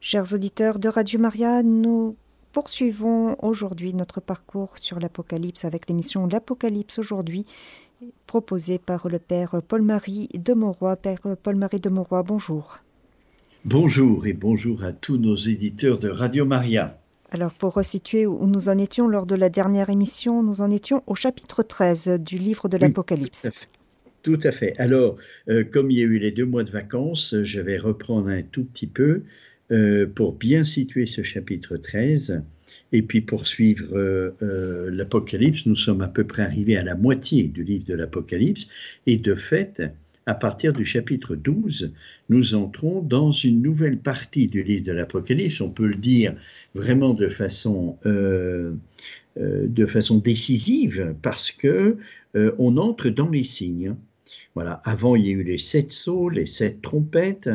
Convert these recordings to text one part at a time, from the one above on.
Chers auditeurs de Radio Maria, nous poursuivons aujourd'hui notre parcours sur l'Apocalypse avec l'émission L'Apocalypse aujourd'hui, proposée par le Père Paul-Marie de Mauroy. Père Paul-Marie de Mauroy, bonjour. Bonjour et bonjour à tous nos éditeurs de Radio Maria. Alors pour resituer où nous en étions lors de la dernière émission, nous en étions au chapitre 13 du livre de l'Apocalypse. tout à fait. Alors, euh, comme il y a eu les deux mois de vacances, je vais reprendre un tout petit peu euh, pour bien situer ce chapitre 13 et puis poursuivre euh, l'Apocalypse. Nous sommes à peu près arrivés à la moitié du livre de l'Apocalypse et de fait, à partir du chapitre 12, nous entrons dans une nouvelle partie du livre de l'Apocalypse. On peut le dire vraiment de façon, euh, euh, de façon décisive parce que euh, on entre dans les signes. Voilà. Avant, il y a eu les sept sauts, les sept trompettes,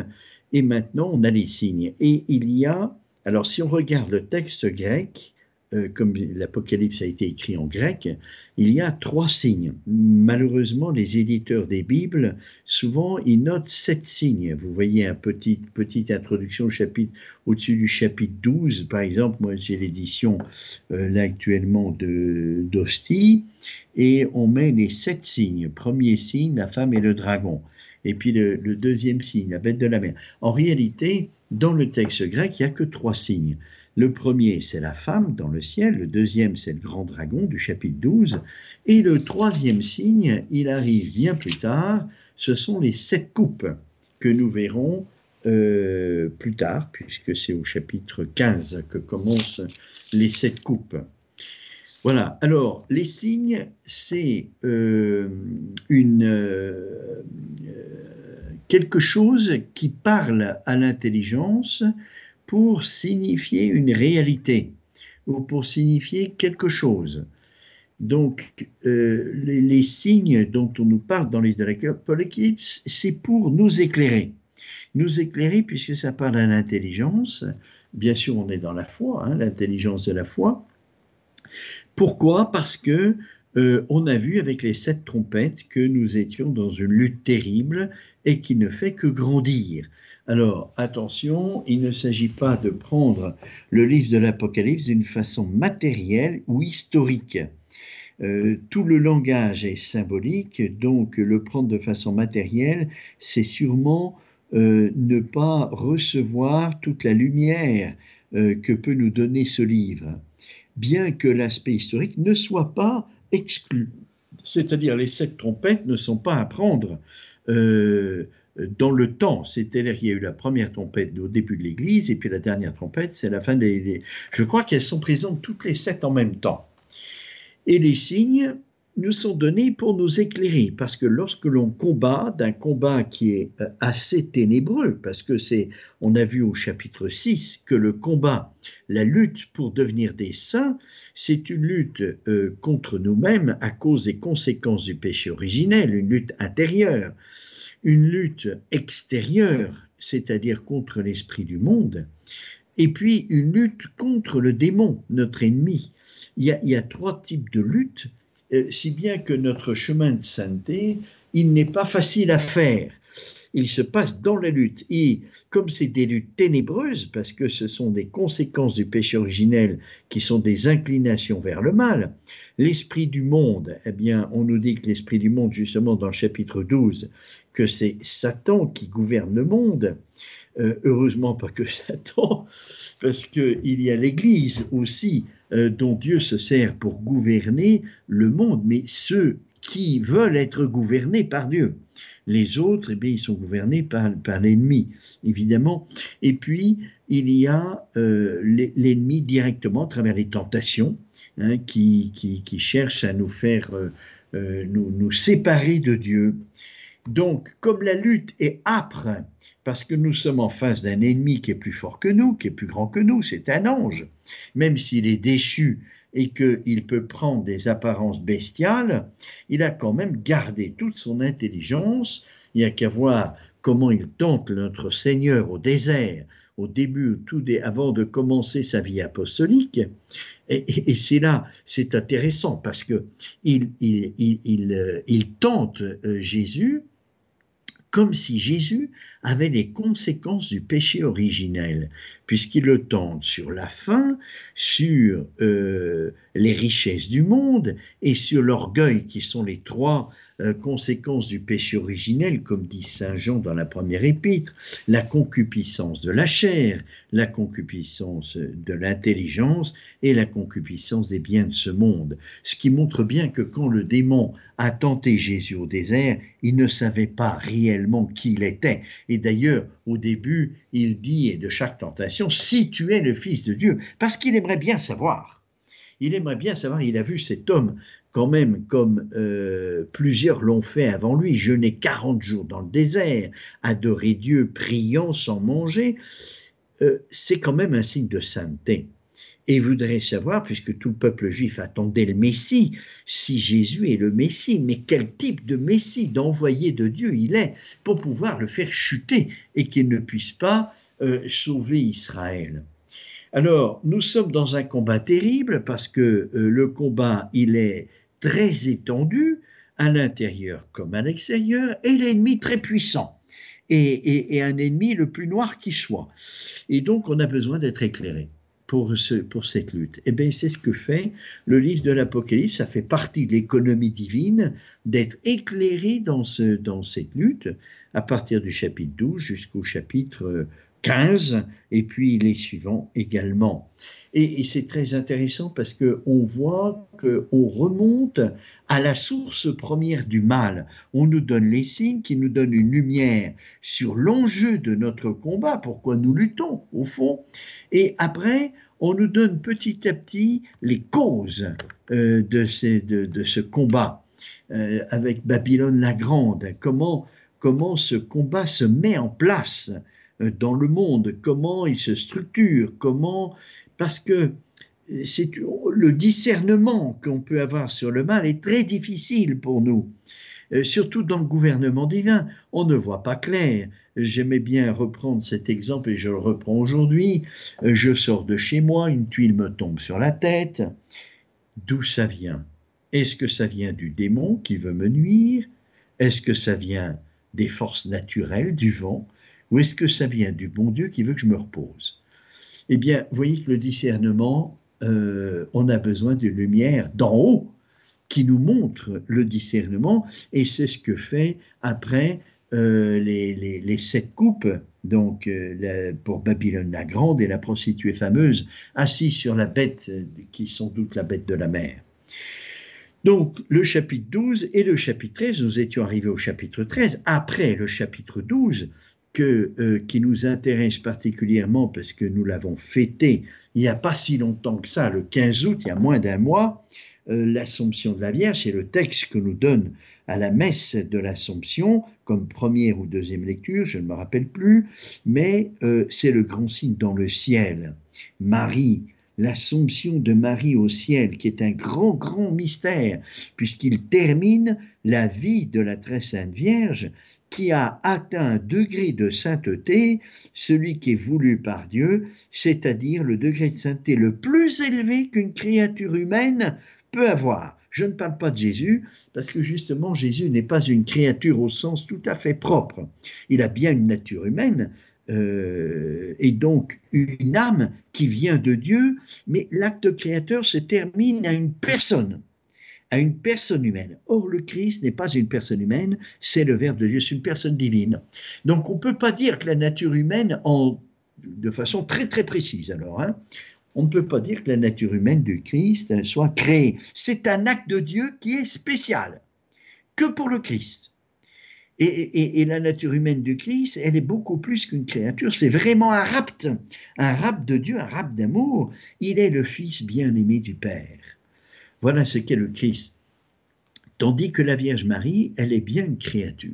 et maintenant on a les signes. Et il y a, alors si on regarde le texte grec, euh, comme l'Apocalypse a été écrit en grec, il y a trois signes. Malheureusement, les éditeurs des Bibles, souvent, ils notent sept signes. Vous voyez une petite, petite introduction au chapitre, au-dessus du chapitre 12, par exemple, moi j'ai l'édition euh, actuellement d'Hostie, et on met les sept signes. Premier signe, la femme et le dragon. Et puis le deuxième signe, la bête de la mer. En réalité, dans le texte grec, il n'y a que trois signes. Le premier, c'est la femme dans le ciel, le deuxième, c'est le grand dragon du chapitre 12, et le troisième signe, il arrive bien plus tard, ce sont les sept coupes que nous verrons euh, plus tard, puisque c'est au chapitre 15 que commencent les sept coupes. Voilà, alors les signes, c'est euh, une, euh, quelque chose qui parle à l'intelligence, pour signifier une réalité ou pour signifier quelque chose. Donc, euh, les, signes dont on nous parle dans les Apocalypse, c'est pour nous éclairer. Nous éclairer puisque ça parle à l'intelligence. Bien sûr, on est dans la foi, hein, l'intelligence de la foi. Pourquoi? Parce que euh, on a vu avec les sept trompettes que nous étions dans une lutte terrible et qui ne fait que grandir. Alors, attention, il ne s'agit pas de prendre le livre de l'Apocalypse d'une façon matérielle ou historique. Euh, tout le langage est symbolique, donc le prendre de façon matérielle, c'est sûrement euh, ne pas recevoir toute la lumière euh, que peut nous donner ce livre, bien que l'aspect historique ne soit pas exclu. C'est-à-dire les sept trompettes ne sont pas à prendre dans le temps. C'est-à-dire qu'il y a eu la première trompette au début de l'Église, et puis la dernière trompette, c'est la fin des... Je crois qu'elles sont présentes toutes les sept en même temps. Et les signes nous sont donnés pour nous éclairer, parce que lorsque l'on combat, d'un combat qui est euh, assez ténébreux, parce que c'est, on a vu au chapitre 6 que le combat, la lutte pour devenir des saints, c'est une lutte euh, contre nous-mêmes à cause des conséquences du péché originel, une lutte intérieure une lutte extérieure, c'est-à-dire contre l'esprit du monde, et puis une lutte contre le démon, notre ennemi. Il y a, trois types de luttes, si bien que notre chemin de sainteté, il n'est pas facile à faire il se passe dans la lutte. Et comme c'est des luttes ténébreuses, parce que ce sont des conséquences du péché originel qui sont des inclinations vers le mal, l'esprit du monde, eh bien, on nous dit que l'esprit du monde, justement, dans le chapitre 12, que c'est Satan qui gouverne le monde. Euh, heureusement pas que Satan, parce qu'il y a l'Église aussi euh, dont Dieu se sert pour gouverner le monde, mais ceux qui veulent être gouvernés par Dieu. Les autres, eh bien, ils sont gouvernés par, l'ennemi, évidemment. Et puis, il y a euh, l'ennemi directement à travers les tentations hein, qui, qui, cherchent à nous faire nous séparer de Dieu. Donc, comme la lutte est âpre, parce que nous sommes en face d'un ennemi qui est plus fort que nous, qui est plus grand que nous, c'est un ange, même s'il est déchu et qu'il peut prendre des apparences bestiales, il a quand même gardé toute son intelligence. Il n'y a qu'à voir comment il tente notre Seigneur au désert, au début, tout avant de commencer sa vie apostolique. Et, c'est là, c'est intéressant parce que il, il, il, il tente euh, Jésus comme si Jésus avait les conséquences du péché originel, puisqu'il le tente sur la faim, sur euh, les richesses du monde et sur l'orgueil, qui sont les trois euh, conséquences du péché originel, comme dit Saint Jean dans la première épître, la concupiscence de la chair, la concupiscence de l'intelligence et la concupiscence des biens de ce monde. Ce qui montre bien que quand le démon a tenté Jésus au désert, il ne savait pas réellement qui il était. Et d'ailleurs, au début, il dit de chaque tentation, si tu es le Fils de Dieu, parce qu'il aimerait bien savoir. Il aimerait bien savoir, il a vu cet homme quand même, comme euh, plusieurs l'ont fait avant lui, jeûner 40 jours dans le désert, adorer Dieu, priant sans manger, euh, c'est quand même un signe de sainteté. Et voudrait savoir, puisque tout le peuple juif attendait le Messie, si Jésus est le Messie, mais quel type de Messie, d'envoyé de Dieu il est, pour pouvoir le faire chuter et qu'il ne puisse pas euh, sauver Israël? Alors, nous sommes dans un combat terrible parce que le combat, il est très étendu à l'intérieur comme à l'extérieur, et l'ennemi très puissant, et, un ennemi le plus noir qui soit. Et donc on a besoin d'être éclairé. Pour, ce, pour, cette lutte. Et eh bien, c'est ce que fait le livre de l'Apocalypse. Ça fait partie de l'économie divine d'être éclairé dans, ce, dans cette lutte à partir du chapitre 12 jusqu'au chapitre 15 et puis les suivants également. Et, c'est très intéressant parce qu'on voit qu'on remonte à la source première du mal. On nous donne les signes qui nous donnent une lumière sur l'enjeu de notre combat, pourquoi nous luttons au fond. Et après, on nous donne petit à petit les causes euh, de, ce combat euh, avec Babylone la Grande. Comment, comment ce combat se met en place dans le monde, comment il se structure, comment parce que c'est le discernement qu'on peut avoir sur le mal est très difficile pour nous. Euh, surtout dans le gouvernement divin, on ne voit pas clair. J'aimais bien reprendre cet exemple et je le reprends aujourd'hui. Euh, je sors de chez moi, une tuile me tombe sur la tête. D'où ça vient? Est-ce que ça vient du démon qui veut me nuire? Est-ce que ça vient des forces naturelles, du vent? Ou est-ce que ça vient du bon Dieu qui veut que je me repose? Eh bien, vous voyez que le discernement, euh, on a besoin d'une lumière d'en haut qui nous montre le discernement, et c'est ce que fait après euh, les, sept coupes, donc euh, pour Babylone la Grande et la prostituée fameuse, assise sur la bête, qui sont sans doute la bête de la mer. Donc le chapitre 12 et le chapitre 13, nous étions arrivés au chapitre 13, après le chapitre 12, euh, qui nous intéresse particulièrement parce que nous l'avons fêté il n'y a pas si longtemps que ça, le 15 août, il y a moins d'un mois, euh, l'Assomption de la Vierge, c'est le texte que nous donne à la messe de l'Assomption comme première ou deuxième lecture, je ne me rappelle plus, mais euh, c'est le grand signe dans le ciel. Marie, l'Assomption de Marie au ciel, qui est un grand, grand mystère, puisqu'il termine la vie de la très sainte Vierge qui a atteint un degré de sainteté, celui qui est voulu par Dieu, c'est-à-dire le degré de sainteté le plus élevé qu'une créature humaine peut avoir. Je ne parle pas de Jésus, parce que justement Jésus n'est pas une créature au sens tout à fait propre. Il a bien une nature humaine, euh, et donc une âme qui vient de Dieu, mais l'acte créateur se termine à une personne à une personne humaine. Or, le Christ n'est pas une personne humaine, c'est le Verbe de Dieu, c'est une personne divine. Donc, on ne peut pas dire que la nature humaine, en, de façon très très précise alors, hein, on ne peut pas dire que la nature humaine du Christ soit créée. C'est un acte de Dieu qui est spécial, que pour le Christ. Et, et, la nature humaine du Christ, elle est beaucoup plus qu'une créature, c'est vraiment un rapt, un rapt de Dieu, un rapt d'amour. Il est le Fils bien-aimé du Père. Voilà ce qu'est le Christ. Tandis que la Vierge Marie, elle est bien une créature.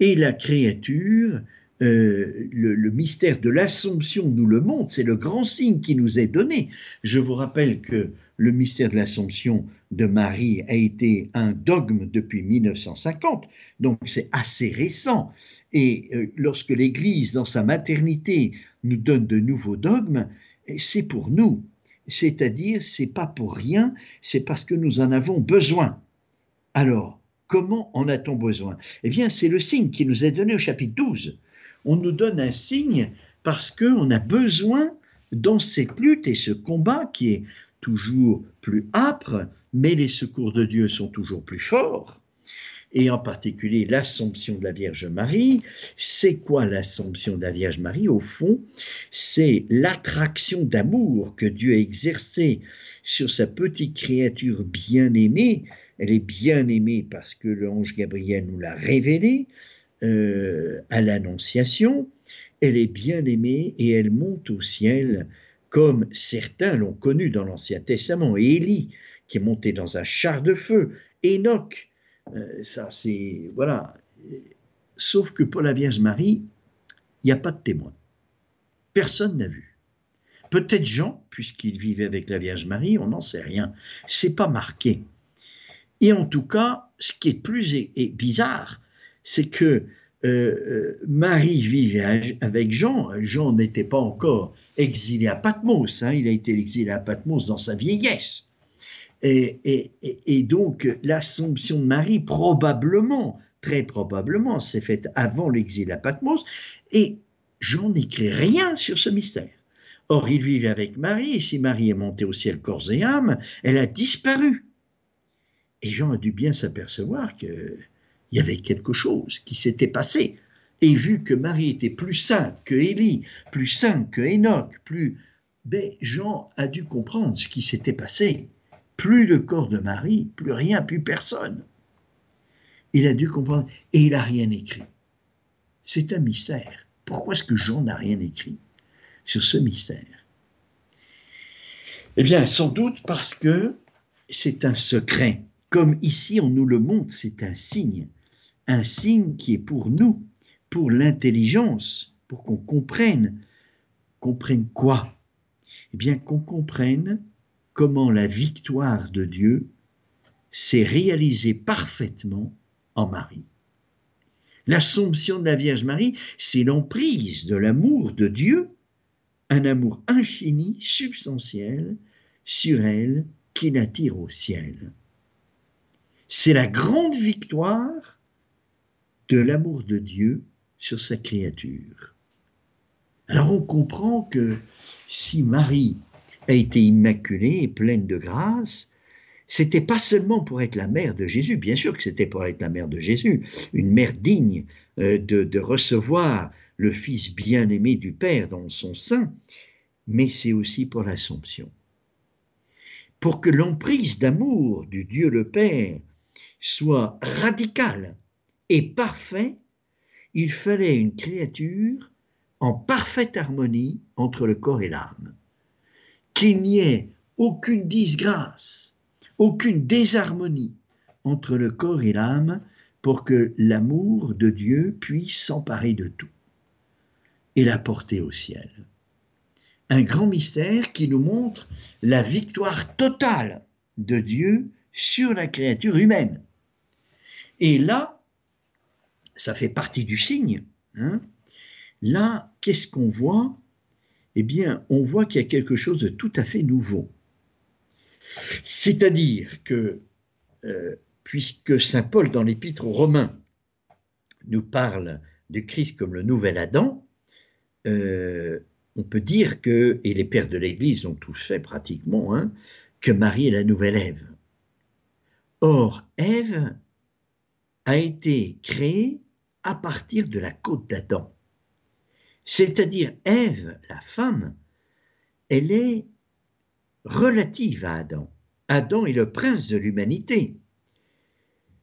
Et la créature, euh, le, mystère de l'Assomption nous le montre, c'est le grand signe qui nous est donné. Je vous rappelle que le mystère de l'Assomption de Marie a été un dogme depuis 1950, donc c'est assez récent. Et euh, lorsque l'Église, dans sa maternité, nous donne de nouveaux dogmes, c'est pour nous c'est-à-dire c'est pas pour rien, c'est parce que nous en avons besoin. Alors, Comment en a-t-on besoin? Eh bien, c'est le signe qui nous est donné au chapitre 12. On nous donne un signe parce qu'on a besoin dans cette lutte et ce combat qui est toujours plus âpre, mais les secours de Dieu sont toujours plus forts, et en particulier l'Assomption de la Vierge Marie. C'est quoi l'Assomption de la Vierge Marie? Au fond, c'est l'attraction d'amour que Dieu a exercée sur sa petite créature bien-aimée. Elle est bien-aimée parce que l'ange Gabriel nous l'a révélée euh, à l'Annonciation. Elle est bien-aimée et elle monte au ciel comme certains l'ont connu dans l'Ancien Testament. Élie, qui est monté dans un char de feu, Enoch, euh, ça c'est. Voilà. Sauf que pour la Vierge Marie, il n'y a pas de témoin. Personne n'a vu. Peut-être Jean, puisqu'il vivait avec la Vierge Marie, on n'en sait rien. C'est pas marqué. Et en tout cas, ce qui est plus bizarre, c'est que euh, euh, Marie vivait avec Jean. Jean n'était pas encore exilé à Patmos. Hein. il a été exilé à Patmos dans sa vieillesse. Et, donc, l'Assomption de Marie, probablement, très probablement, s'est faite avant l'exil à Patmos, et Jean n'écrit rien sur ce mystère. Or, il vivait avec Marie, et si Marie est montée au ciel corps et âme, elle a disparu. Et Jean a dû bien s'apercevoir qu'il y avait quelque chose qui s'était passé. Et vu que Marie était plus sainte que Élie, plus sainte que Enoch, plus. Ben, Jean a dû comprendre ce qui s'était passé plus le corps de Marie, plus rien, plus personne. Il a dû comprendre et il n'a rien écrit. C'est un mystère. Pourquoi est-ce que Jean n'a rien écrit sur ce mystère? Eh bien, sans doute parce que c'est un secret. Comme ici on nous le montre, c'est un signe. Un signe qui est pour nous, pour l'intelligence, pour qu'on comprenne. Comprenne quoi? Eh bien, qu'on comprenne la victoire de Dieu s'est réalisée parfaitement en Marie. L'Assomption de la Vierge Marie, c'est l'emprise de l'amour de Dieu, un amour infini, substantiel, sur elle, qui l'attire au ciel. C'est la grande victoire de l'amour de Dieu sur sa créature. Alors on comprend que si Marie a été immaculée et pleine de grâce, c'était pas seulement pour être la mère de Jésus, bien sûr que c'était pour être la mère de Jésus, une mère digne euh, de, de recevoir le Fils bien-aimé du Père dans son sein, mais c'est aussi pour l'Assomption. Pour que l'emprise d'amour du Dieu le Père soit radicale et parfaite, il fallait une créature en parfaite harmonie entre le corps et l'âme qu'il n'y ait aucune disgrâce, aucune désharmonie entre le corps et l'âme pour que l'amour de Dieu puisse s'emparer de tout et la porter au ciel. Un grand mystère qui nous montre la victoire totale de Dieu sur la créature humaine. Et là, ça fait partie du signe. Hein. là, qu'est-ce qu'on voit? Eh bien, on voit qu'il y a quelque chose de tout à fait nouveau. C'est-à-dire que, euh, puisque Saint Paul, dans l'Épître aux Romains, nous parle du Christ comme le nouvel Adam, euh, on peut dire que, et les pères de l'Église ont tous fait pratiquement, hein, que Marie est la nouvelle Ève. Or, Ève a été créée à partir de la côte d'Adam. C'est-à-dire Ève, la femme, elle est relative à Adam. Adam est le prince de l'humanité.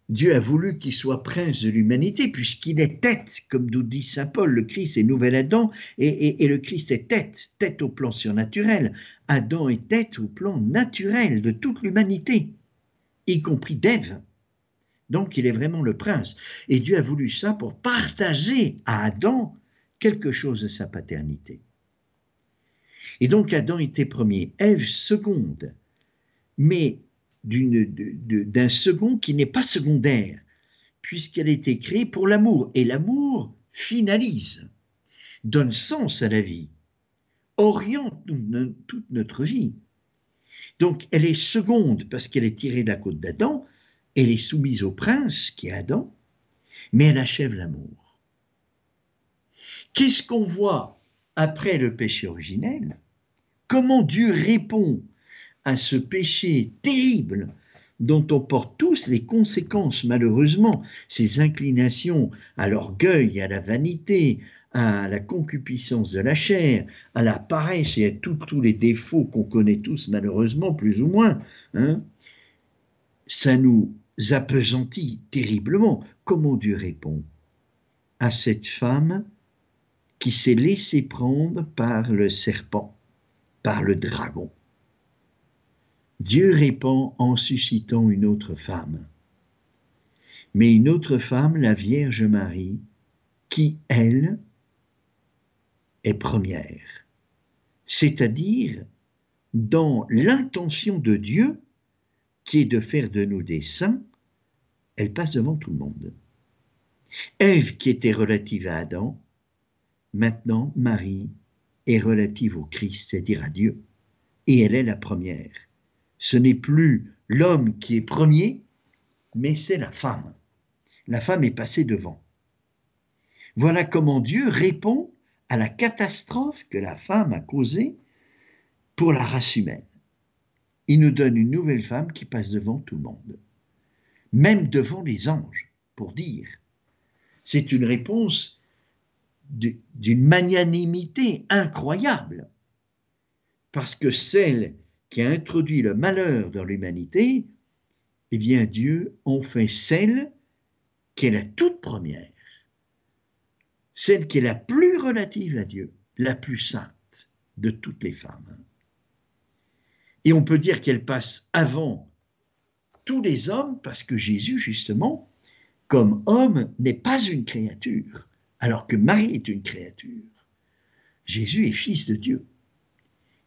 Dieu a voulu qu'il soit prince de l'humanité puisqu'il est tête, comme nous dit Saint Paul, le Christ est nouvel Adam et, le Christ est tête, tête au plan surnaturel. Adam est tête au plan naturel de toute l'humanité, y compris d'Ève. Donc il est vraiment le prince. Et Dieu a voulu ça pour partager à Adam quelque chose de sa paternité. Et donc Adam était premier, Ève seconde, mais d'un second qui n'est pas secondaire, puisqu'elle était créée pour l'amour, et l'amour finalise, donne sens à la vie, oriente toute notre vie. Donc elle est seconde parce qu'elle est tirée de la côte d'Adam, elle est soumise au prince, qui est Adam, mais elle achève l'amour. Qu'est-ce qu'on voit après le péché originel? Comment Dieu répond à ce péché terrible dont on porte tous les conséquences, malheureusement, ces inclinations à l'orgueil, à la vanité, à la concupiscence de la chair, à la paresse et à tous les défauts qu'on connaît tous malheureusement, plus ou moins, hein, ça nous appesantit terriblement. Comment Dieu répond à cette femme qui s'est laissée prendre par le serpent, par le dragon Dieu répond en suscitant une autre femme. Mais une autre femme, la Vierge Marie, qui, elle, est première. C'est-à-dire dans l'intention de Dieu, qui est de faire de nous des saints, elle passe devant tout le monde. Ève, qui était relative à Adam, maintenant Marie est relative au Christ, c'est-à-dire à Dieu, et elle est la première ce n'est plus l'homme qui est premier, mais c'est la femme. La femme est passée devant. Voilà comment Dieu répond à la catastrophe que la femme a causée pour la race humaine. Il nous donne une nouvelle femme qui passe devant tout le monde, même devant les anges, pour dire. C'est une réponse d'une magnanimité incroyable, parce que celle qui a introduit le malheur dans l'humanité, eh bien Dieu en fait celle qui est la toute première, celle qui est la plus relative à Dieu, la plus sainte de toutes les femmes. Et on peut dire qu'elle passe avant tous les hommes parce que Jésus, justement, comme homme, n'est pas une créature, alors que Marie est une créature. Jésus est fils de Dieu.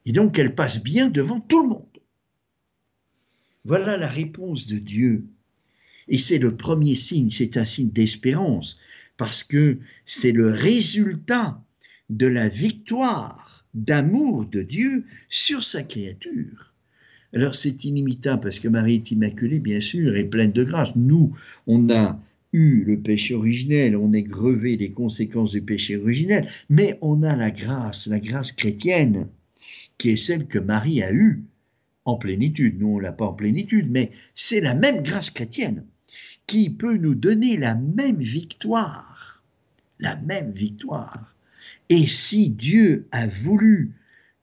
Et donc elle passe bien devant tout le monde. Voilà la réponse de Dieu. Et c'est le premier signe, c'est un signe d'espérance, parce que c'est le résultat de la victoire d'amour de Dieu sur sa créature. Alors c'est inimitable parce que Marie est immaculée, bien sûr, et pleine de grâce. Nous, on a eu le péché originel, on est grevé des conséquences du péché originel, mais on a la grâce, la grâce chrétienne qui est celle que Marie a eue en plénitude. Nous, on l'a pas en plénitude, mais c'est la même grâce chrétienne qui peut nous donner la même victoire. La même victoire. Et si Dieu a voulu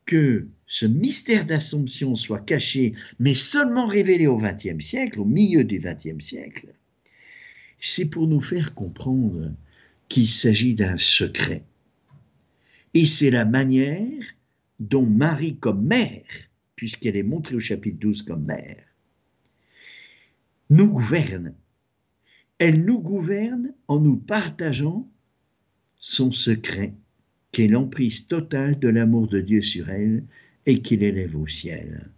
que ce mystère d'Assomption soit caché, mais seulement révélé au XXe siècle, au milieu du XXe siècle, c'est pour nous faire comprendre qu'il s'agit d'un secret. Et c'est la manière dont Marie comme mère, puisqu'elle est montrée au chapitre 12 comme mère, nous gouverne. Elle nous gouverne en nous partageant son secret, qui est l'emprise totale de l'amour de Dieu sur elle et qui l'élève au ciel.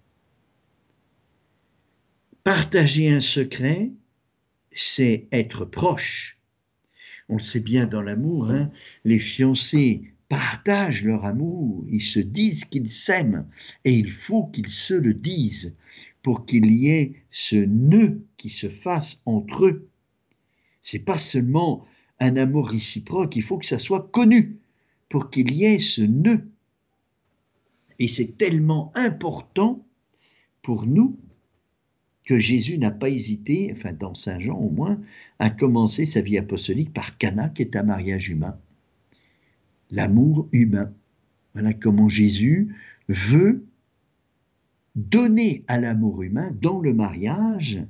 Partager un secret, c'est être proche. On le sait bien dans l'amour, hein, les fiancés partagent leur amour, ils se disent qu'ils s'aiment, et il faut qu'ils se le disent pour qu'il y ait ce nœud qui se fasse entre eux. C'est pas seulement un amour réciproque, il faut que ça soit connu pour qu'il y ait ce nœud. Et c'est tellement important pour nous que Jésus n'a pas hésité, enfin dans Saint Jean au moins, à commencer sa vie apostolique par Cana, qui est un mariage humain l'amour humain. Voilà comment Jésus veut donner à l'amour humain, dans le mariage,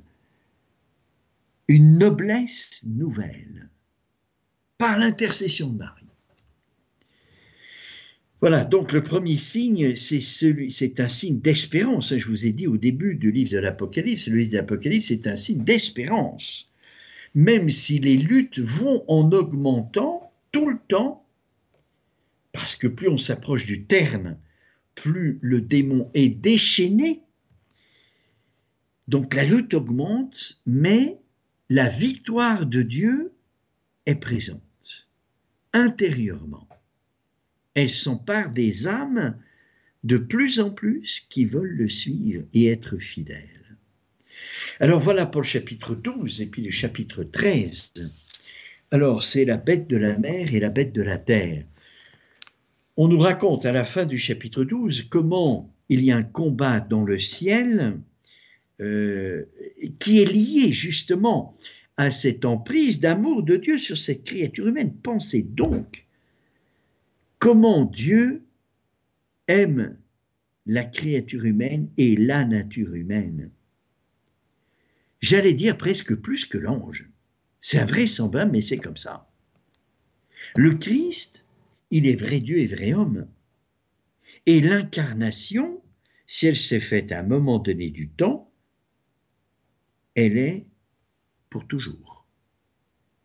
une noblesse nouvelle, par l'intercession de Marie. Voilà, donc le premier signe, c'est un signe d'espérance. Je vous ai dit au début du livre de l'Apocalypse, le livre de l'Apocalypse, c'est un signe d'espérance. Même si les luttes vont en augmentant tout le temps, parce que plus on s'approche du terme, plus le démon est déchaîné. Donc la lutte augmente, mais la victoire de Dieu est présente intérieurement. Elle s'empare des âmes de plus en plus qui veulent le suivre et être fidèles. Alors voilà pour le chapitre 12 et puis le chapitre 13. Alors c'est la bête de la mer et la bête de la terre. On nous raconte à la fin du chapitre 12 comment il y a un combat dans le ciel euh, qui est lié justement à cette emprise d'amour de Dieu sur cette créature humaine. Pensez donc comment Dieu aime la créature humaine et la nature humaine. J'allais dire presque plus que l'ange. C'est invraisemblable, mais c'est comme ça. Le Christ, il est vrai Dieu et vrai homme. Et l'incarnation, si elle s'est faite à un moment donné du temps, elle est pour toujours.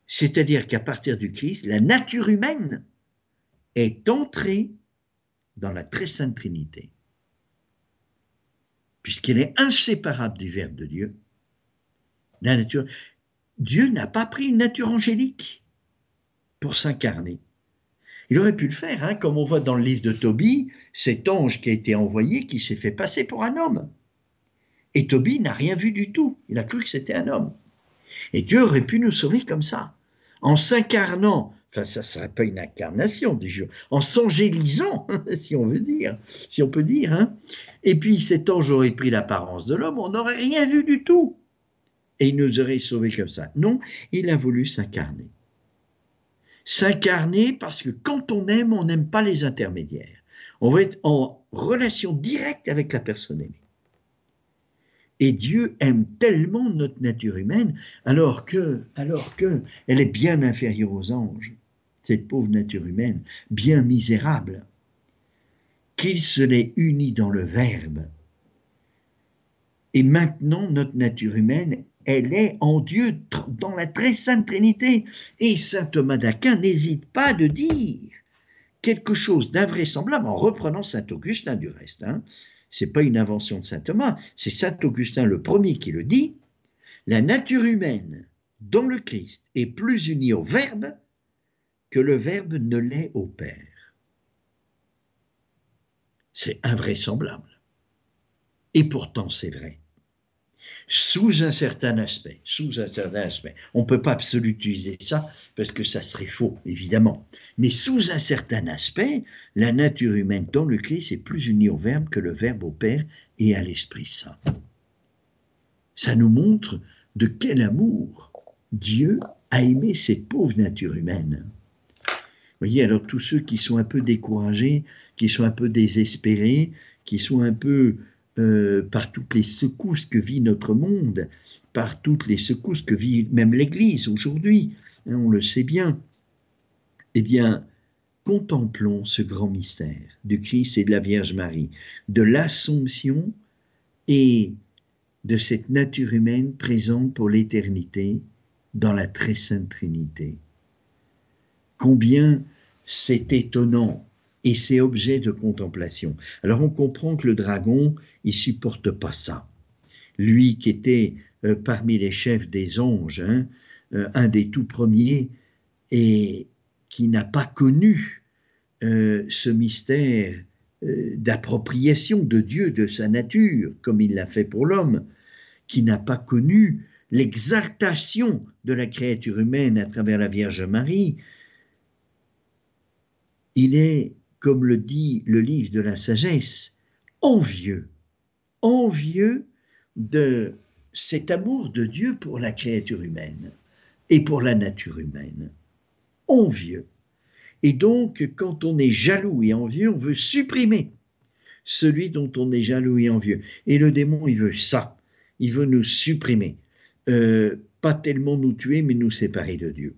C'est-à-dire qu'à partir du Christ, la nature humaine est entrée dans la très sainte Trinité, puisqu'elle est inséparable du Verbe de Dieu. La nature, Dieu n'a pas pris une nature angélique pour s'incarner. Il aurait pu le faire, hein, comme on voit dans le livre de Tobie, cet ange qui a été envoyé qui s'est fait passer pour un homme. Et Tobie n'a rien vu du tout, il a cru que c'était un homme. Et Dieu aurait pu nous sauver comme ça, en s'incarnant, enfin ça ne serait pas une incarnation du jour, en s'angélisant, si on veut dire, si on peut dire. Hein. Et puis cet ange aurait pris l'apparence de l'homme, on n'aurait rien vu du tout. Et il nous aurait sauvés comme ça. Non, il a voulu s'incarner. S'incarner parce que quand on aime, on n'aime pas les intermédiaires. On va être en relation directe avec la personne aimée. Et Dieu aime tellement notre nature humaine, alors que, alors que, elle est bien inférieure aux anges, cette pauvre nature humaine, bien misérable, qu'il se l'est uni dans le Verbe. Et maintenant, notre nature humaine, elle est en Dieu dans la très sainte Trinité. Et saint Thomas d'Aquin n'hésite pas de dire quelque chose d'invraisemblable en reprenant saint Augustin du reste. Hein c'est pas une invention de saint Thomas, c'est saint Augustin le premier qui le dit. La nature humaine dans le Christ est plus unie au Verbe le Verbe ne l'est au Père. C'est invraisemblable. Et pourtant c'est vrai sous un certain aspect, sous un certain aspect. On ne peut pas absolutiser ça parce que ça serait faux, évidemment. Mais sous un certain aspect, la nature humaine dans le Christ est plus unie au Verbe que le Verbe au Père et à l'Esprit Saint. Ça nous montre de quel amour Dieu a aimé cette pauvre nature humaine. Voyez, alors tous ceux qui sont un peu découragés, qui sont un peu désespérés, qui sont un peu euh, par toutes les secousses que vit notre monde, par toutes les secousses que vit même l'Église aujourd'hui, hein, on le sait bien, eh bien, contemplons ce grand mystère du Christ et de la Vierge Marie, de l'Assomption et de cette nature humaine présente pour l'éternité dans la très sainte Trinité. Combien c'est étonnant et c'est objet de contemplation. Alors on comprend que le dragon, il supporte pas ça. Lui qui était euh, parmi les chefs des anges, hein, euh, un des tout premiers, et qui n'a pas connu euh, ce mystère d'appropriation de Dieu, de sa nature, comme il l'a fait pour l'homme, qui n'a pas connu l'exaltation de la créature humaine à travers la Vierge Marie, il est comme le dit le livre de la sagesse, envieux, envieux de cet amour de Dieu pour la créature humaine et pour la nature humaine. Envieux. Et donc, quand on est jaloux et envieux, on veut supprimer celui dont on est jaloux et envieux. Et le démon, il veut ça. Il veut nous supprimer. Euh, pas tellement nous tuer, mais nous séparer de Dieu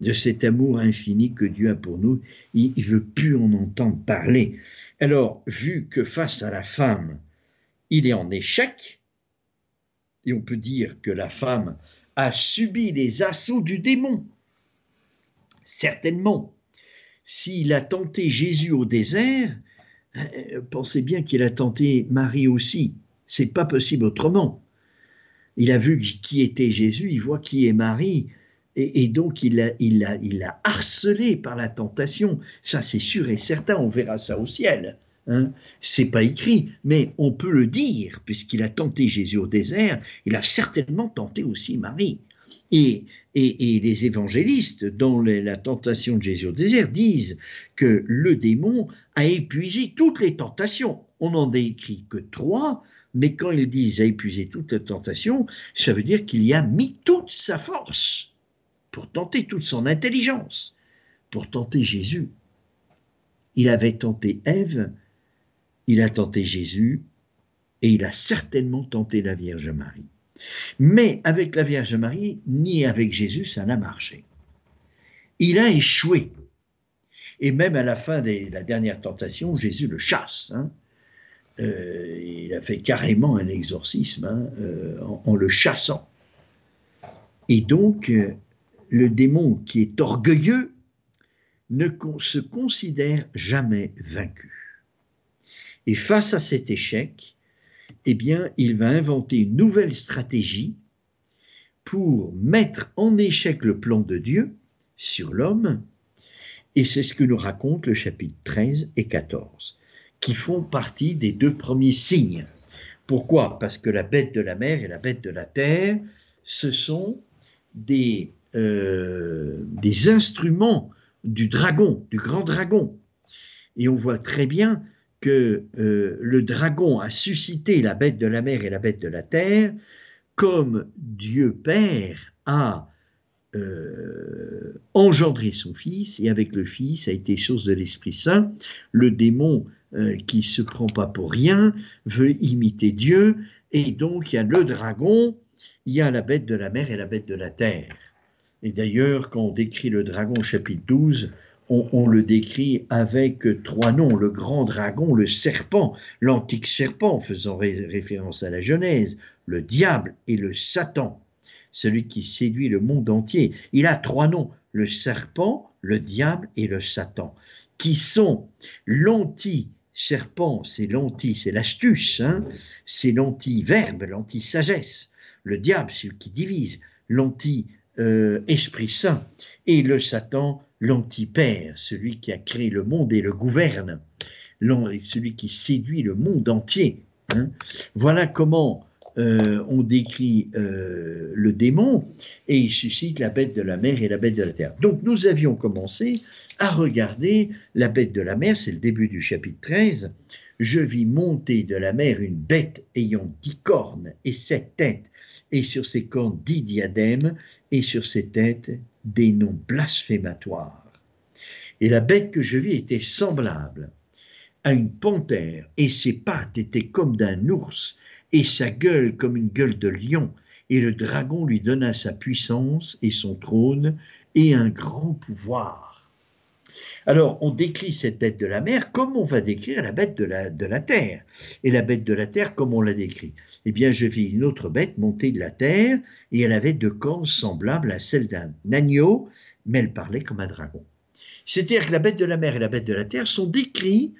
de cet amour infini que Dieu a pour nous. Il ne veut plus en entendre parler. Alors, vu que face à la femme, il est en échec, et on peut dire que la femme a subi les assauts du démon, certainement. S'il a tenté Jésus au désert, euh, pensez bien qu'il a tenté Marie aussi. C'est pas possible autrement. Il a vu qui était Jésus, il voit qui est Marie, et, donc, il a harcelé par la tentation. Ça, c'est sûr et certain. On verra ça au ciel. Hein. C'est pas écrit, mais on peut le dire, puisqu'il a tenté Jésus au désert, il a certainement tenté aussi Marie. Et, et, les évangélistes, dans la tentation de Jésus au désert, disent que le démon a épuisé toutes les tentations. On n'en décrit que trois, mais quand ils disent a épuisé toutes les tentations, ça veut dire qu'il y a mis toute sa force pour tenter toute son intelligence, pour tenter Jésus. Il avait tenté Ève, il a tenté Jésus, et il a certainement tenté la Vierge Marie. Mais avec la Vierge Marie, ni avec Jésus, ça n'a marché. Il a échoué. Et même à la fin de la dernière tentation, Jésus le chasse. Hein. Euh, il a fait carrément un exorcisme hein, euh, en, le chassant. Et donc, euh, le démon qui est orgueilleux ne se considère jamais vaincu. Et face à cet échec, eh bien, il va inventer une nouvelle stratégie pour mettre en échec le plan de Dieu sur l'homme, et c'est ce que nous racontent le chapitre 13 et 14, qui font partie des deux premiers signes. Pourquoi? Parce que la bête de la mer et la bête de la terre, ce sont des, euh, des instruments du dragon, du grand dragon. Et on voit très bien que euh, le dragon a suscité la bête de la mer et la bête de la terre, comme Dieu Père a euh, engendré son Fils, et avec le Fils a été chose de l'Esprit Saint, le démon euh, qui se prend pas pour rien veut imiter Dieu, et donc il y a le dragon, il y a la bête de la mer et la bête de la terre. Et d'ailleurs, quand on décrit le dragon chapitre 12, on, le décrit avec trois noms, le grand dragon, le serpent, l'antique serpent, faisant référence à la Genèse, le diable et le Satan, celui qui séduit le monde entier. Il a trois noms, le serpent, le diable et le Satan, qui sont l'anti-serpent, c'est l'anti, c'est l'astuce, hein, c'est l'anti-verbe, l'anti-sagesse. Le diable, celui qui divise, l'anti-esprit saint, et le Satan, l'antipère, celui qui a créé le monde et le gouverne, celui qui séduit le monde entier. Hein. Voilà comment euh, on décrit euh, le démon et il suscite la bête de la mer et la bête de la terre. Donc nous avions commencé à regarder la bête de la mer, c'est le début du chapitre 13. Je vis monter de la mer une bête ayant dix cornes et sept têtes, et sur ses cornes dix diadèmes, et sur ses têtes des noms blasphématoires. Et la bête que je vis était semblable à une panthère, et ses pattes étaient comme d'un ours, et sa gueule comme une gueule de lion, et le dragon lui donna sa puissance et son trône et un grand pouvoir. Alors, on décrit cette bête de la mer comme on va décrire la bête de la, de la terre. Et la bête de la terre, comme on l'a décrit? Eh bien, je vis une autre bête monter de la terre, et elle avait deux cornes semblables à celles d'un agneau, mais elle parlait comme un dragon. C'est-à-dire que la bête de la mer et la bête de la terre sont décrits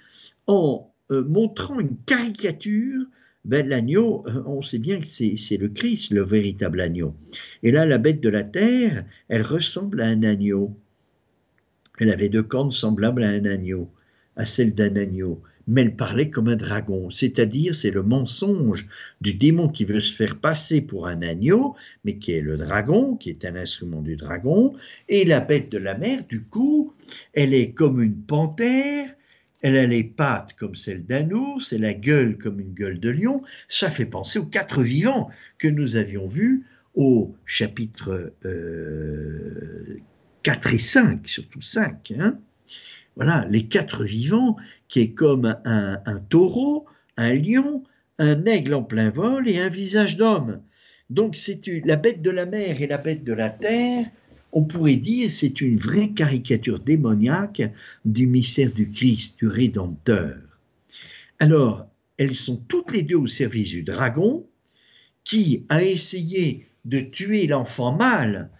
en euh, montrant une caricature ben, l'agneau, euh, on sait bien que c'est le Christ, le véritable agneau. Et là, la bête de la terre, elle ressemble à un agneau. Elle avait deux cornes semblables à un agneau, à celles d'un agneau, mais elle parlait comme un dragon, c'est-à-dire c'est le mensonge du démon qui veut se faire passer pour un agneau, mais qui est le dragon, qui est un instrument du dragon, et la bête de la mer, du coup, elle est comme une panthère, elle a les pattes comme celles d'un ours et la gueule comme une gueule de lion. Ça fait penser aux quatre vivants que nous avions vus au chapitre euh, 4 et 5, surtout 5. Hein. voilà, les quatre vivants, qui est comme un, taureau, un lion, un aigle en plein vol et un visage d'homme. Donc c'est la bête de la mer et la bête de la terre, on pourrait dire c'est une vraie caricature démoniaque du mystère du Christ, du Rédempteur. Alors, elles sont toutes les deux au service du dragon, qui a essayé de tuer l'enfant mâle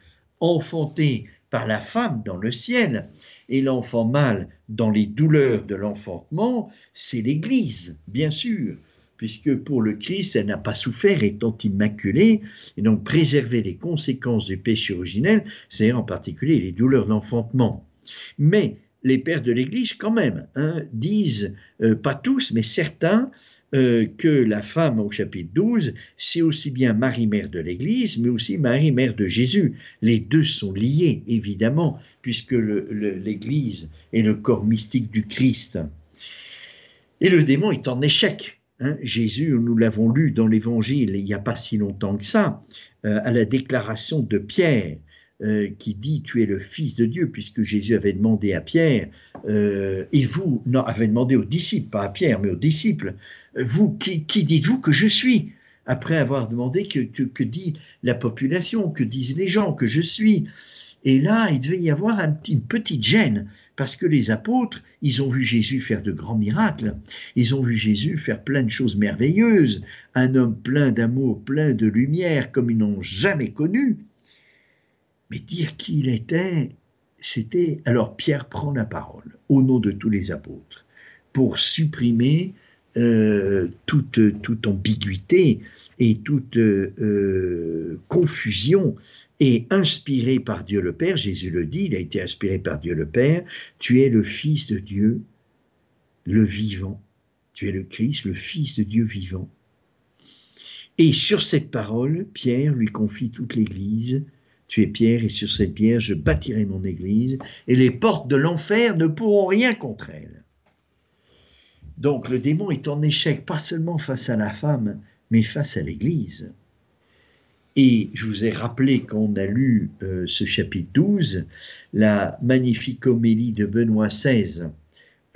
enfanté par la femme dans le ciel. Et l'enfant mâle, dans les douleurs de l'enfantement, c'est l'Église, bien sûr, puisque pour le Christ, elle n'a pas souffert étant immaculée, et donc préservé les conséquences du péché originel, c'est-à-dire en particulier les douleurs d'enfantement. Mais les pères de l'Église, quand même, hein, disent, euh, pas tous, mais certains, euh, que la femme au chapitre 12, c'est aussi bien Marie, mère de l'Église, mais aussi Marie, mère de Jésus. Les deux sont liés, évidemment, puisque l'Église est le corps mystique du Christ. Et le démon est en échec. Hein. Jésus, nous l'avons lu dans l'Évangile il n'y a pas si longtemps que ça, euh, à la déclaration de Pierre. Euh, qui dit tu es le Fils de Dieu, puisque Jésus avait demandé à Pierre, euh, et vous, non, avait demandé aux disciples, pas à Pierre, mais aux disciples, vous, qui, dites-vous que je suis Après avoir demandé que, que, dit la population, que disent les gens que je suis? Et là, il devait y avoir un, une petite gêne, parce que les apôtres, ils ont vu Jésus faire de grands miracles, ils ont vu Jésus faire plein de choses merveilleuses, un homme plein d'amour, plein de lumière, comme ils n'ont jamais connu. Mais dire qui il était, c'était... Alors Pierre prend la parole au nom de tous les apôtres pour supprimer euh, toute, ambiguïté et toute euh, confusion et inspiré par Dieu le Père, Jésus le dit, il a été inspiré par Dieu le Père, tu es le Fils de Dieu, le vivant, tu es le Christ, le Fils de Dieu vivant. Et sur cette parole, Pierre lui confie toute l'Église, tu es pierre, et sur cette pierre je bâtirai mon église, et les portes de l'enfer ne pourront rien contre elle. Donc le démon est en échec, pas seulement face à la femme, mais face à l'église. Et je vous ai rappelé qu'on a lu euh, ce chapitre 12, la magnifique homélie de Benoît XVI,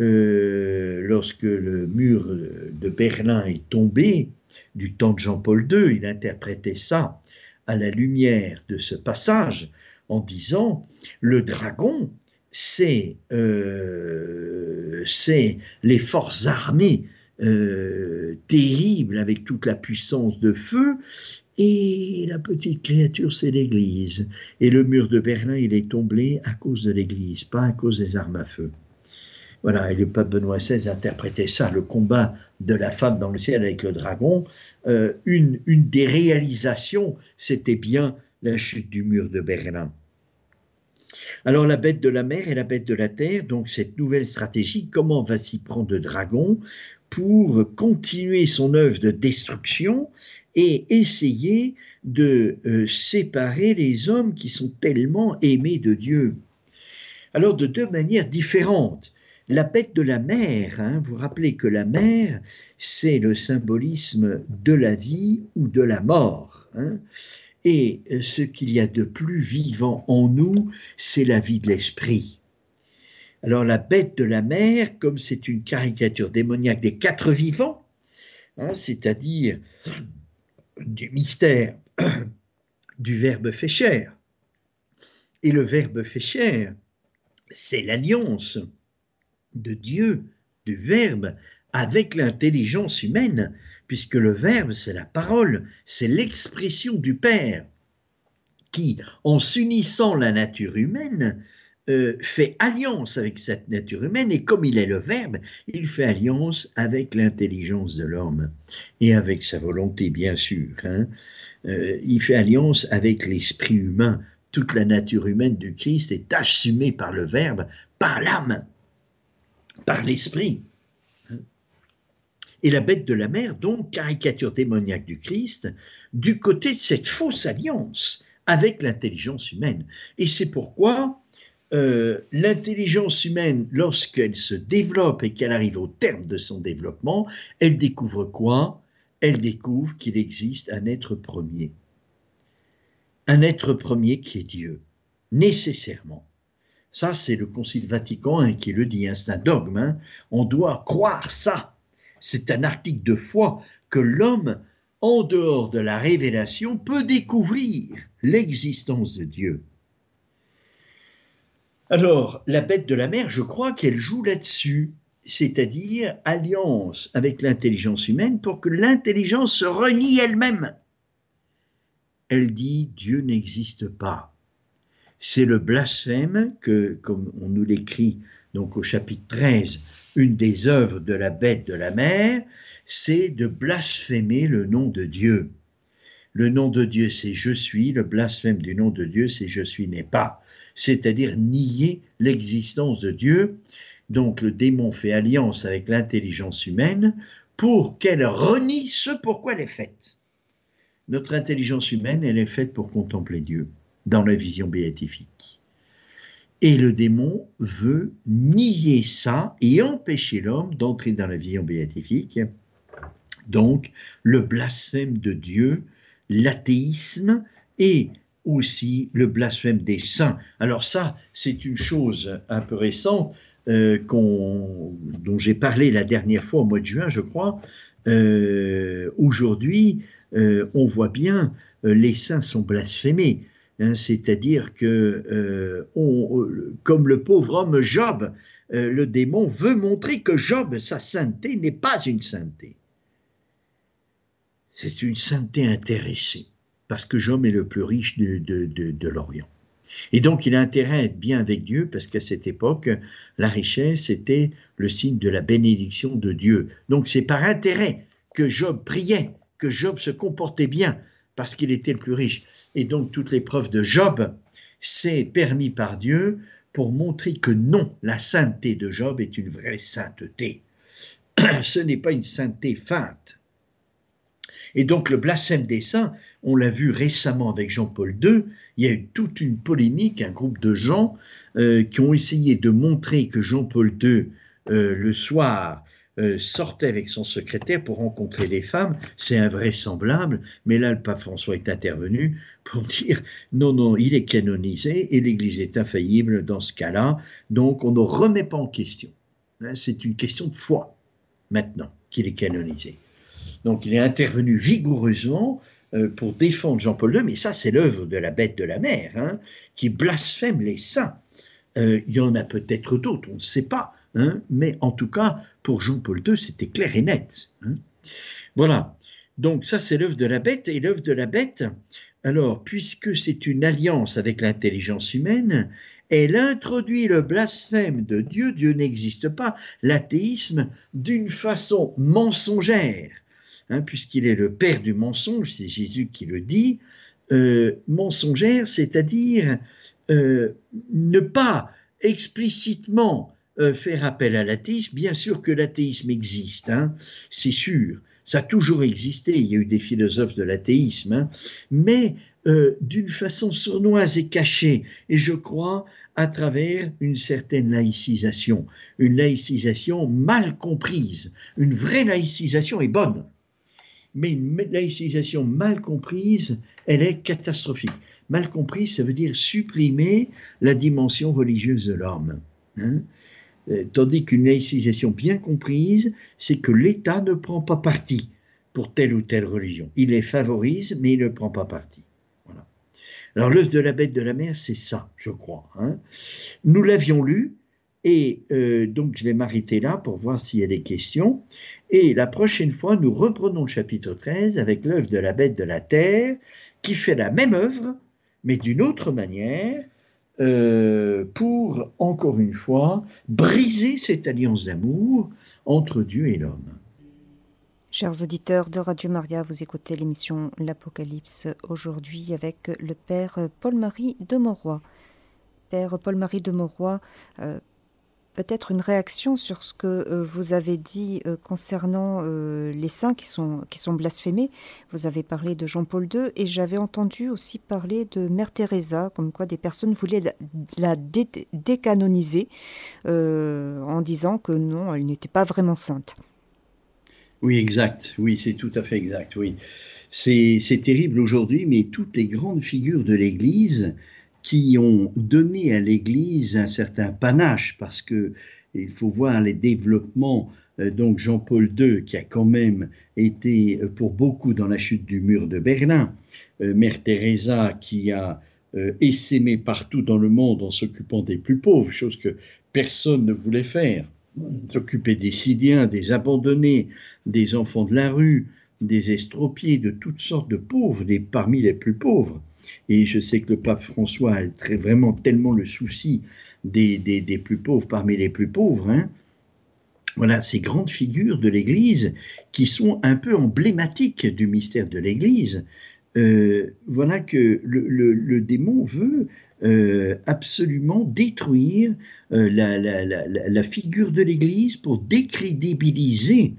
euh, lorsque le mur de Berlin est tombé, du temps de Jean-Paul II, il interprétait ça à la lumière de ce passage en disant le dragon, c'est euh, les forces armées euh, terribles avec toute la puissance de feu, et la petite créature, c'est l'Église. Et le mur de Berlin, il est tombé à cause de l'Église, pas à cause des armes à feu. Voilà, et le pape Benoît XVI interprétait ça, le combat de la femme dans le ciel avec le dragon. Euh, une, une des réalisations, c'était bien la chute du mur de Berlin. Alors la bête de la mer et la bête de la terre, donc cette nouvelle stratégie, comment va s'y prendre le dragon pour continuer son œuvre de destruction et essayer de euh, séparer les hommes qui sont tellement aimés de Dieu? Alors de deux manières différentes la bête de la mer. Hein, vous rappelez que la mer, c'est le symbolisme de la vie ou de la mort. Hein. Et ce qu'il y a de plus vivant en nous, c'est la vie de l'esprit. Alors la bête de la mer, comme c'est une caricature démoniaque des quatre vivants, hein, c'est-à-dire du mystère du Verbe fait chair. Et le Verbe fait chair, c'est l'alliance de Dieu, du Verbe, avec l'intelligence humaine, puisque le Verbe, c'est la parole, c'est l'expression du Père, qui, en s'unissant la nature humaine, euh, fait alliance avec cette nature humaine, et comme il est le Verbe, il fait alliance avec l'intelligence de l'homme, et avec sa volonté, bien sûr. Hein. Euh, il fait alliance avec l'esprit humain. Toute la nature humaine du Christ est assumée par le Verbe, par l'âme par l'esprit. Et la bête de la mer, donc, caricature démoniaque du Christ, du côté de cette fausse alliance avec l'intelligence humaine. Et c'est pourquoi euh, l'intelligence humaine, lorsqu'elle se développe et qu'elle arrive au terme de son développement, elle découvre quoi? Elle découvre qu'il existe un être premier. Un être premier qui est Dieu, nécessairement. Ça, c'est le Concile Vatican qui le dit, hein, c'est un dogme. Hein. On doit croire ça. C'est un article de foi que l'homme, en dehors de la révélation, peut découvrir l'existence de Dieu. Alors, la bête de la mer, je crois qu'elle joue là-dessus, c'est-à-dire alliance avec l'intelligence humaine pour que l'intelligence se renie elle-même. Elle dit Dieu n'existe pas c'est le blasphème que, comme on nous l'écrit donc au chapitre 13, une des œuvres de la bête de la mer, c'est de blasphémer le nom de Dieu. Le nom de Dieu, c'est je suis, le blasphème du nom de Dieu, c'est je suis n'est pas. c'est-à-dire nier l'existence de Dieu. Donc le démon fait alliance avec l'intelligence humaine pour qu'elle renie ce pourquoi elle est faite. Notre intelligence humaine, elle est faite pour contempler Dieu dans la vision béatifique. Et le démon veut nier ça et empêcher l'homme d'entrer dans la vision béatifique. Donc, le blasphème de Dieu, l'athéisme et aussi le blasphème des saints. Alors ça, c'est une chose un peu récente euh, dont j'ai parlé la dernière fois au mois de juin, je crois. Euh, aujourd'hui, euh, on voit bien, les saints sont blasphémés. Hein, c'est-à-dire que, euh, euh, comme le pauvre homme Job, euh, le démon veut montrer que Job, sa sainteté, n'est pas une sainteté. C'est une sainteté intéressée, parce que Job est le plus riche de, de l'Orient. Et donc il a intérêt à être bien avec Dieu, parce qu'à cette époque, la richesse était le signe de la bénédiction de Dieu. Donc c'est par intérêt que Job priait, que Job se comportait bien, parce qu'il était le plus riche. Et donc toute l'épreuve de Job, c'est permis par Dieu pour montrer que non, la sainteté de Job est une vraie sainteté. Ce n'est pas une sainteté feinte. Et donc le blasphème des saints, on l'a vu récemment avec Jean-Paul II, il y a eu toute une polémique, un groupe de gens euh, qui ont essayé de montrer que Jean-Paul II, euh, le soir, euh, sortait avec son secrétaire pour rencontrer des femmes, c'est invraisemblable, mais là le pape François est intervenu pour dire non, non, il est canonisé et l'Église est infaillible dans ce cas-là, donc on ne remet pas en question. Hein, c'est une question de foi maintenant qu'il est canonisé. Donc il est intervenu vigoureusement euh, pour défendre Jean-Paul II, mais ça c'est l'œuvre de la bête de la mer, hein, qui blasphème les saints. Euh, il y en a peut-être d'autres, on ne sait pas. Hein, mais en tout cas, pour Jean-Paul II, c'était clair et net. Hein. Voilà. Donc ça, c'est l'œuvre de la bête. Et l'œuvre de la bête, alors, puisque c'est une alliance avec l'intelligence humaine, elle introduit le blasphème de Dieu, Dieu n'existe pas, l'athéisme, d'une façon mensongère, hein, puisqu'il est le père du mensonge, c'est Jésus qui le dit, euh, mensongère, c'est-à-dire euh, ne pas explicitement euh, faire appel à l'athéisme. Bien sûr que l'athéisme existe, hein, c'est sûr. Ça a toujours existé. Il y a eu des philosophes de l'athéisme, hein, mais euh, d'une façon sournoise et cachée. Et je crois à travers une certaine laïcisation, une laïcisation mal comprise. Une vraie laïcisation est bonne, mais une laïcisation mal comprise, elle est catastrophique. Mal comprise, ça veut dire supprimer la dimension religieuse de l'homme. Hein. Euh, tandis qu'une laïcisation bien comprise, c'est que l'État ne prend pas parti pour telle ou telle religion. Il les favorise, mais il ne prend pas parti. Voilà. Alors l'œuvre de la bête de la mer, c'est ça, je crois. Hein. Nous l'avions lu, et euh, donc je vais m'arrêter là pour voir s'il y a des questions. Et la prochaine fois, nous reprenons le chapitre 13 avec l'œuvre de la bête de la terre, qui fait la même œuvre, mais d'une autre manière, euh, pour, encore une fois, briser cette alliance d'amour entre Dieu et l'homme. Chers auditeurs de Radio Maria, vous écoutez l'émission L'Apocalypse aujourd'hui avec le Père Paul-Marie de Mauroy. Père Paul-Marie de Mauroy, euh, peut-être une réaction sur ce que euh, vous avez dit euh, concernant euh, les saints qui sont, qui sont blasphémés. Vous avez parlé de Jean-Paul II et j'avais entendu aussi parler de Mère Teresa, comme quoi des personnes voulaient la, décanoniser en disant que non, elle n'était pas vraiment sainte. Oui, exact. Oui, c'est tout à fait exact. Oui. C'est terrible aujourd'hui, mais toutes les grandes figures de l'Église qui ont donné à l'Église un certain panache, parce que il faut voir les développements. Euh, donc Jean-Paul II, qui a quand même été euh, pour beaucoup dans la chute du mur de Berlin, euh, Mère Teresa, qui a essaimé partout dans le monde en s'occupant des plus pauvres, chose que personne ne voulait faire, s'occuper des Syriens, des abandonnés, des enfants de la rue, des estropiés, de toutes sortes de pauvres, des, parmi les plus pauvres. Et je sais que le pape François a très, vraiment tellement le souci des, plus pauvres parmi les plus pauvres. Hein. Voilà, ces grandes figures de l'Église qui sont un peu emblématiques du mystère de l'Église. Euh, voilà que le, le, démon veut euh, absolument détruire euh, la, figure de l'Église pour décrédibiliser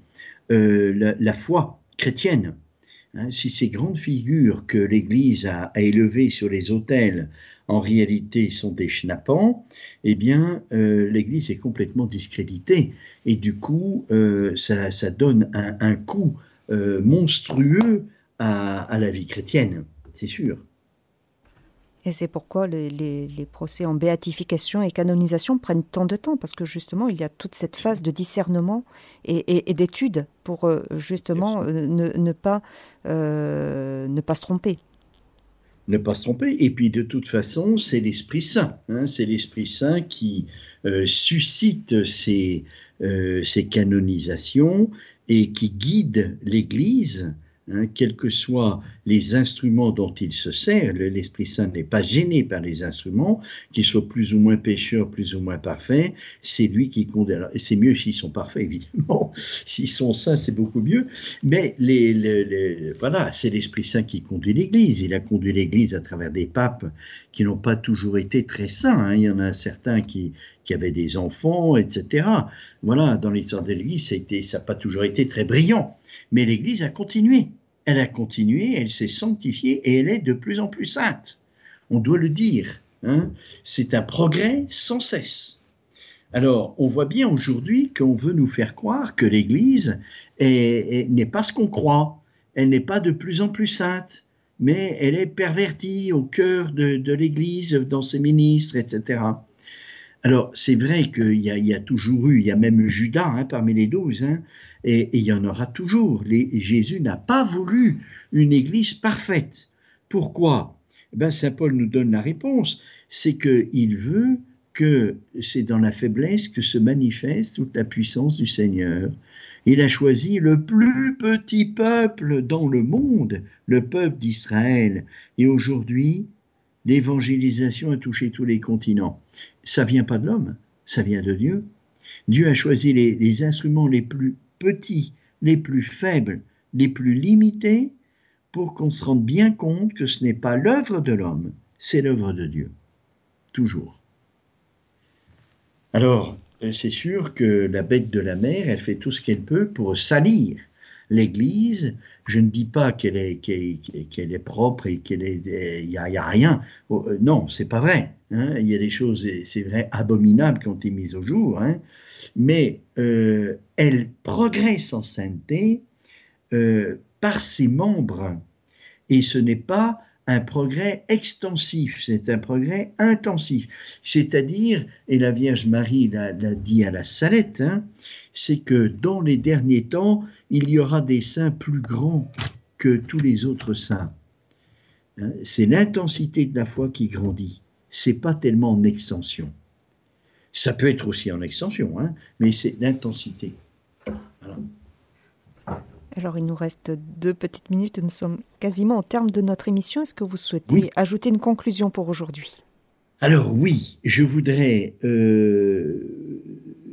la, foi chrétienne. Hein, si ces grandes figures que l'Église a, élevées sur les autels en réalité sont des schnappants, eh bien, l'Église est complètement discréditée. Et du coup, ça, donne un, coup monstrueux à la vie chrétienne, c'est sûr. Et c'est pourquoi les, procès en béatification et canonisation prennent tant de temps, parce que justement, il y a toute cette phase de discernement et, d'étude pour euh, justement euh, ne, pas, euh, ne pas se tromper. Ne pas se tromper. Et puis, de toute façon, c'est l'Esprit Saint. Hein, c'est l'Esprit Saint qui suscite ces, ces canonisations et qui guide l'Église Hein, quels que soient les instruments dont il se sert, l'Esprit Saint n'est pas gêné par les instruments, qu'ils soient plus ou moins pécheurs, plus ou moins parfaits, c'est lui qui. Et c'est mieux s'ils sont parfaits, évidemment. S'ils sont saints, c'est beaucoup mieux. Mais les, voilà, c'est l'Esprit Saint qui conduit l'Église. Il a conduit l'Église à travers des papes qui n'ont pas toujours été très saints. Hein. Il y en a certains qui, qui avaient des enfants, etc. Voilà, dans l'histoire de l'Église, ça n'a pas toujours été très brillant. Mais l'Église a continué. Elle a continué, elle s'est sanctifiée et elle est de plus en plus sainte. On doit le dire. Hein. C'est un progrès sans cesse. Alors, on voit bien aujourd'hui qu'on veut nous faire croire que l'Église n'est pas ce qu'on croit. Elle n'est pas de plus en plus sainte, mais elle est pervertie au cœur de l'Église, dans ses ministres, etc. Alors, c'est vrai qu'il y, a toujours eu, il y a même Judas hein, parmi les douze, hein, et, il y en aura toujours. Jésus n'a pas voulu une Église parfaite. Pourquoi? Eh ben, Saint Paul nous donne la réponse. C'est qu'il veut que c'est dans la faiblesse que se manifeste toute la puissance du Seigneur. Il a choisi le plus petit peuple dans le monde, le peuple d'Israël. Et aujourd'hui, l'évangélisation a touché tous les continents. Ça vient pas de l'homme, ça vient de Dieu. Dieu a choisi les, instruments les plus petits, les plus faibles, les plus limités, pour qu'on se rende bien compte que ce n'est pas l'œuvre de l'homme, c'est l'œuvre de Dieu. Toujours. Alors, c'est sûr que la bête de la mer, elle fait tout ce qu'elle peut pour salir l'Église, je ne dis pas qu'elle est, est propre et qu'il n'y a, a, rien. Oh, euh, non, c'est pas vrai. Hein. Il y a des choses, c'est vrai, abominables qui ont été mises au jour. Hein. Mais euh, elle progresse en sainteté euh, par ses membres. Et ce n'est pas un progrès extensif, c'est un progrès intensif. C'est-à-dire, et la Vierge Marie l'a, dit à la Salette, hein, c'est que dans les derniers temps, il y aura des saints plus grands que tous les autres saints. Hein, c'est l'intensité de la foi qui grandit. C'est pas tellement en extension. Ça peut être aussi en extension, hein, mais c'est l'intensité. Alors, il nous reste deux petites minutes. Nous sommes quasiment au terme de notre émission. Est-ce que vous souhaitez ajouter une conclusion pour aujourd'hui? Alors oui, je voudrais euh,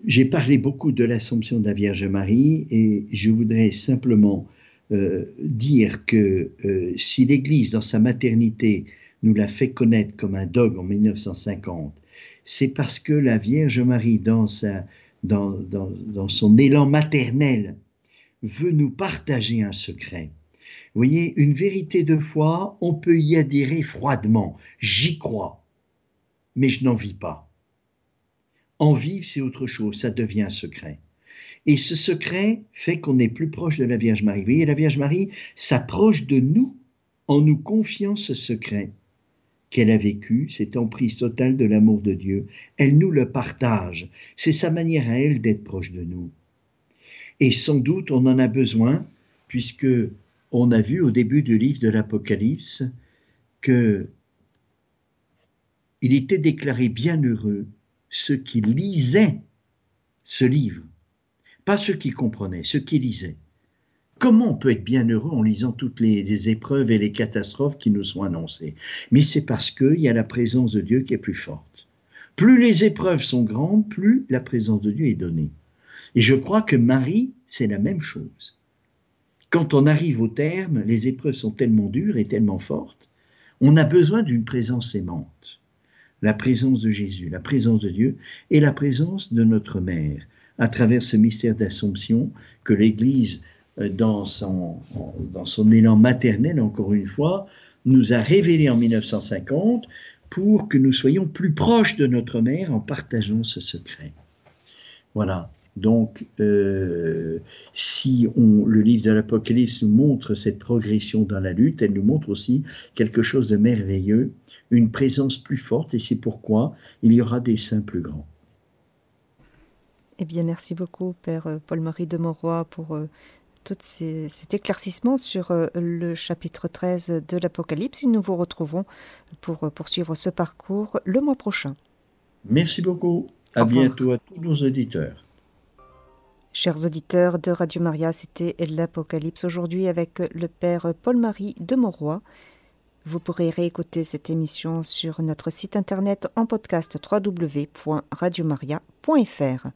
j'ai parlé beaucoup de l'Assomption de la Vierge Marie et je voudrais simplement euh, dire que euh, si l'Église, dans sa maternité, nous l'a fait connaître comme un dogme en 1950, c'est parce que la Vierge Marie, dans, sa, dans, dans, dans son élan maternel, veut nous partager un secret. Vous voyez, une vérité de foi, on peut y adhérer froidement. J'y crois, mais je n'en vis pas. En vivre, c'est autre chose, ça devient un secret. Et ce secret fait qu'on est plus proche de la Vierge Marie. Vous voyez, la Vierge Marie s'approche de nous en nous confiant ce secret qu'elle a vécu, cette emprise totale de l'amour de Dieu. Elle nous le partage. C'est sa manière à elle d'être proche de nous. Et sans doute, on en a besoin, puisque on a vu au début du livre de l'Apocalypse que il était déclaré bienheureux ceux qui lisaient ce livre, pas ceux qui comprenaient, ceux qui lisaient. Comment on peut être bien heureux en lisant toutes les, épreuves et les catastrophes qui nous sont annoncées? Mais c'est parce qu'il y a la présence de Dieu qui est plus forte. Plus les épreuves sont grandes, plus la présence de Dieu est donnée. Et je crois que Marie, c'est la même chose. Quand on arrive au terme, les épreuves sont tellement dures et tellement fortes, on a besoin d'une présence aimante la présence de Jésus, la présence de Dieu et la présence de notre mère à travers ce mystère d'Assomption que l'Église, euh, dans son, dans son élan maternel, encore une fois, nous a révélé en 1950 pour que nous soyons plus proches de notre mère en partageant ce secret. Voilà. Donc, euh, si on, le livre de l'Apocalypse nous montre cette progression dans la lutte, elle nous montre aussi quelque chose de merveilleux, une présence plus forte, et c'est pourquoi il y aura des saints plus grands. Eh bien, merci beaucoup, Père Paul-Marie de Mauroy, pour euh, tout cet éclaircissement sur euh, le chapitre 13 de l'Apocalypse. Et nous vous retrouvons pour poursuivre ce parcours le mois prochain. Merci beaucoup. À bientôt à tous nos auditeurs. Chers auditeurs de Radio Maria, c'était l'Apocalypse aujourd'hui avec le Père Paul-Marie de Mauroy. Vous pourrez réécouter cette émission sur notre site internet en podcast www.radiomaria.fr.